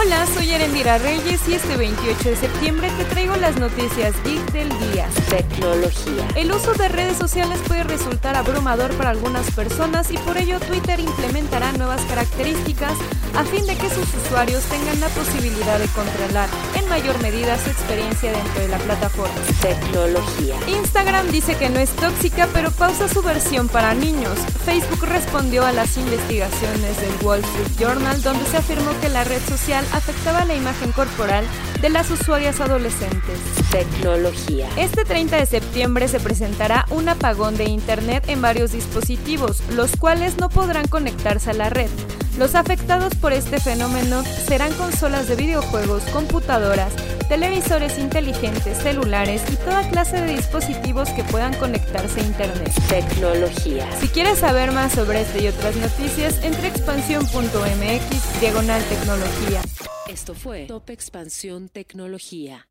Hola, soy Erendira Reyes y este 28 de septiembre te traigo las noticias geek del día. Tecnología. El uso de redes sociales puede resultar abrumador para algunas personas y por ello Twitter implementará nuevas características a fin de que sus usuarios tengan la posibilidad de controlar en mayor medida su experiencia dentro de la plataforma. Tecnología. Instagram dice que no es tóxica pero pausa su versión para niños. Facebook respondió a las investigaciones del Wall Street Journal donde se afirmó que la red social afectaba la imagen corporal de las usuarias adolescentes. Tecnología. Este 30 de septiembre se presentará un apagón de Internet en varios dispositivos, los cuales no podrán conectarse a la red. Los afectados por este fenómeno serán consolas de videojuegos, computadoras, televisores inteligentes, celulares y toda clase de dispositivos que puedan conectarse a Internet. Tecnología. Si quieres saber más sobre este y otras noticias, entre expansión.mx, diagonal tecnología. Esto fue Top Expansión Tecnología.